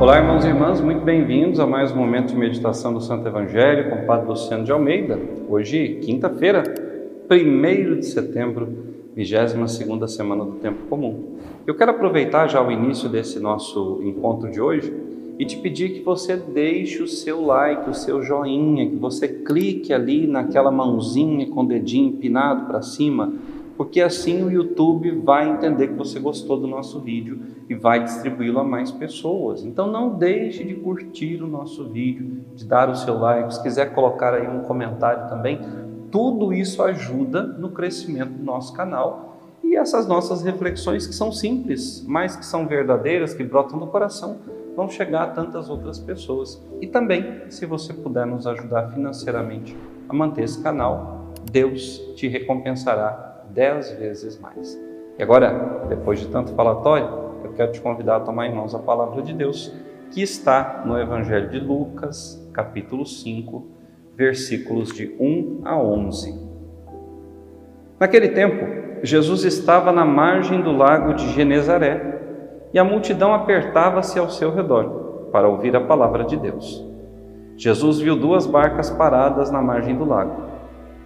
Olá, irmãos e irmãs, muito bem-vindos a mais um momento de meditação do Santo Evangelho com o Padre Luciano de Almeida. Hoje, quinta-feira, 1 de setembro, 22 semana do Tempo Comum. Eu quero aproveitar já o início desse nosso encontro de hoje e te pedir que você deixe o seu like, o seu joinha, que você clique ali naquela mãozinha com o dedinho empinado para cima porque assim o YouTube vai entender que você gostou do nosso vídeo e vai distribuí-lo a mais pessoas. Então não deixe de curtir o nosso vídeo, de dar o seu like, se quiser colocar aí um comentário também, tudo isso ajuda no crescimento do nosso canal e essas nossas reflexões que são simples, mas que são verdadeiras, que brotam do coração, vão chegar a tantas outras pessoas. E também, se você puder nos ajudar financeiramente a manter esse canal, Deus te recompensará dez vezes mais. E agora, depois de tanto falatório, eu quero te convidar a tomar em mãos a palavra de Deus, que está no Evangelho de Lucas, capítulo 5, versículos de 1 a 11. Naquele tempo, Jesus estava na margem do lago de Genezaré e a multidão apertava-se ao seu redor para ouvir a palavra de Deus. Jesus viu duas barcas paradas na margem do lago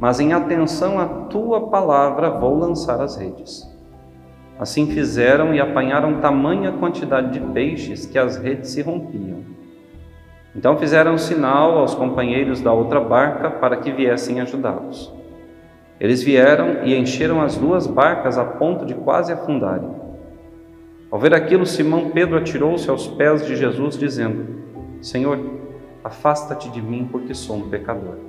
mas em atenção à tua palavra vou lançar as redes. Assim fizeram e apanharam tamanha quantidade de peixes que as redes se rompiam. Então fizeram sinal aos companheiros da outra barca para que viessem ajudá-los. Eles vieram e encheram as duas barcas a ponto de quase afundarem. Ao ver aquilo, Simão Pedro atirou-se aos pés de Jesus, dizendo: Senhor, afasta-te de mim, porque sou um pecador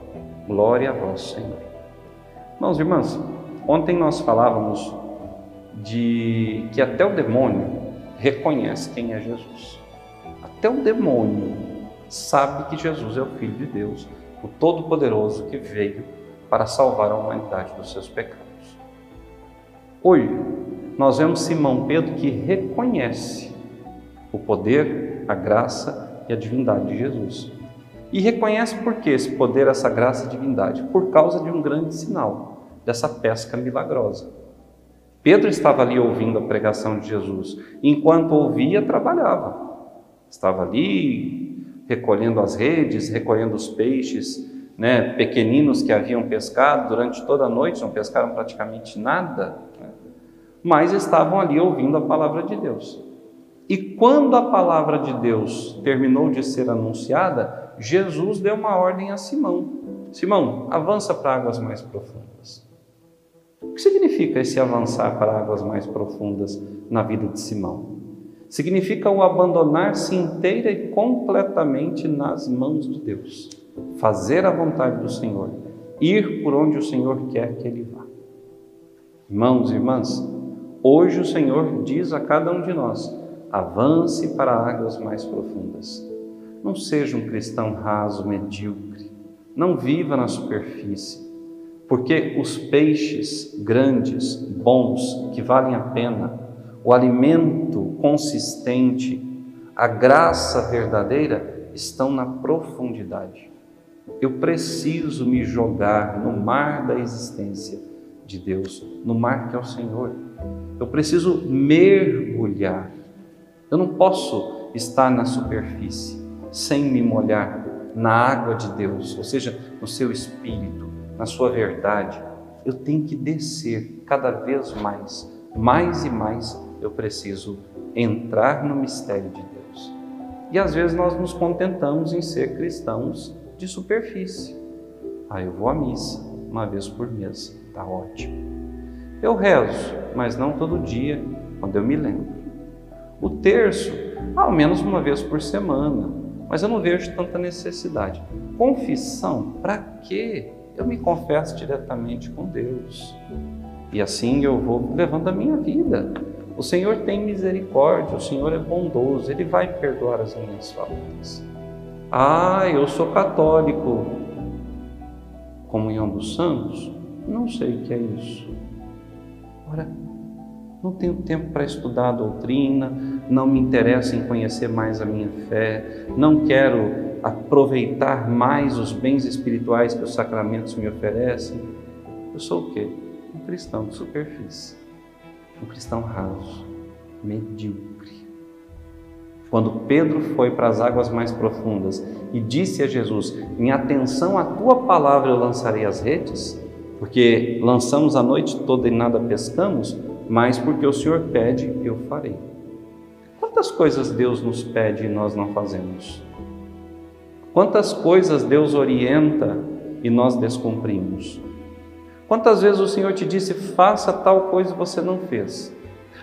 Glória a vós, Senhor. Irmãos e irmãs, ontem nós falávamos de que até o demônio reconhece quem é Jesus. Até o demônio sabe que Jesus é o Filho de Deus, o Todo-Poderoso que veio para salvar a humanidade dos seus pecados. Hoje, nós vemos Simão Pedro que reconhece o poder, a graça e a divindade de Jesus. E reconhece por que esse poder, essa graça e divindade? Por causa de um grande sinal, dessa pesca milagrosa. Pedro estava ali ouvindo a pregação de Jesus, enquanto ouvia, trabalhava. Estava ali recolhendo as redes, recolhendo os peixes né, pequeninos que haviam pescado durante toda a noite, não pescaram praticamente nada, né, mas estavam ali ouvindo a palavra de Deus. E quando a palavra de Deus terminou de ser anunciada, Jesus deu uma ordem a Simão: Simão, avança para águas mais profundas. O que significa esse avançar para águas mais profundas na vida de Simão? Significa o abandonar-se inteira e completamente nas mãos de Deus, fazer a vontade do Senhor, ir por onde o Senhor quer que ele vá. Irmãos e irmãs, hoje o Senhor diz a cada um de nós: avance para águas mais profundas. Não seja um cristão raso, medíocre. Não viva na superfície. Porque os peixes grandes, bons, que valem a pena, o alimento consistente, a graça verdadeira estão na profundidade. Eu preciso me jogar no mar da existência de Deus, no mar que é o Senhor. Eu preciso mergulhar. Eu não posso estar na superfície sem me molhar na água de Deus, ou seja, no seu espírito, na sua verdade, eu tenho que descer cada vez mais, mais e mais eu preciso entrar no mistério de Deus. E às vezes nós nos contentamos em ser cristãos de superfície. Ah, eu vou à missa uma vez por mês, tá ótimo. Eu rezo, mas não todo dia, quando eu me lembro. O terço, ao menos uma vez por semana, mas eu não vejo tanta necessidade. Confissão, para quê? Eu me confesso diretamente com Deus. E assim eu vou levando a minha vida. O Senhor tem misericórdia, o Senhor é bondoso, Ele vai perdoar as minhas faltas. Ah, eu sou católico. Comunhão dos Santos? Não sei o que é isso. Ora, não tenho tempo para estudar a doutrina, não me interessa em conhecer mais a minha fé, não quero aproveitar mais os bens espirituais que os sacramentos me oferecem. Eu sou o quê? Um cristão de superfície, um cristão raso, medíocre. Quando Pedro foi para as águas mais profundas e disse a Jesus: Em atenção à tua palavra eu lançarei as redes, porque lançamos a noite toda e nada pescamos, mas porque o Senhor pede, eu farei. Quantas coisas Deus nos pede e nós não fazemos? Quantas coisas Deus orienta e nós descumprimos? Quantas vezes o Senhor te disse, faça tal coisa e você não fez?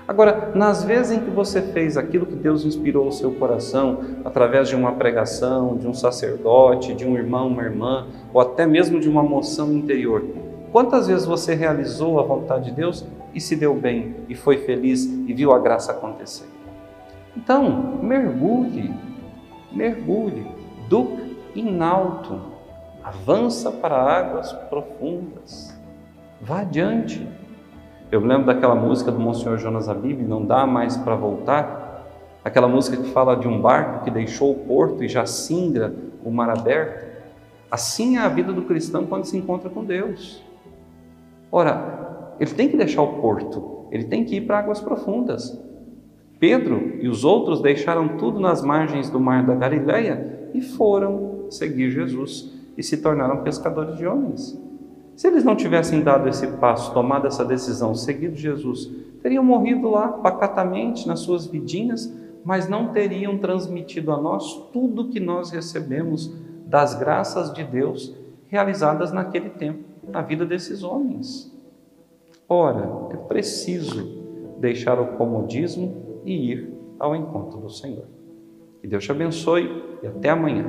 Agora, nas vezes em que você fez aquilo que Deus inspirou o seu coração, através de uma pregação, de um sacerdote, de um irmão, uma irmã, ou até mesmo de uma moção interior, quantas vezes você realizou a vontade de Deus e se deu bem, e foi feliz e viu a graça acontecer? Então, mergulhe, mergulhe, do in alto, avança para águas profundas, vá adiante. Eu lembro daquela música do Monsenhor Jonas Abib, Não Dá Mais para Voltar, aquela música que fala de um barco que deixou o porto e já singra o mar aberto. Assim é a vida do cristão quando se encontra com Deus. Ora, ele tem que deixar o porto, ele tem que ir para águas profundas. Pedro e os outros deixaram tudo nas margens do mar da Galileia e foram seguir Jesus e se tornaram pescadores de homens. Se eles não tivessem dado esse passo, tomado essa decisão, seguido Jesus, teriam morrido lá pacatamente nas suas vidinhas, mas não teriam transmitido a nós tudo que nós recebemos das graças de Deus realizadas naquele tempo, na vida desses homens. Ora, é preciso deixar o comodismo e ir ao encontro do Senhor. Que Deus te abençoe e até amanhã.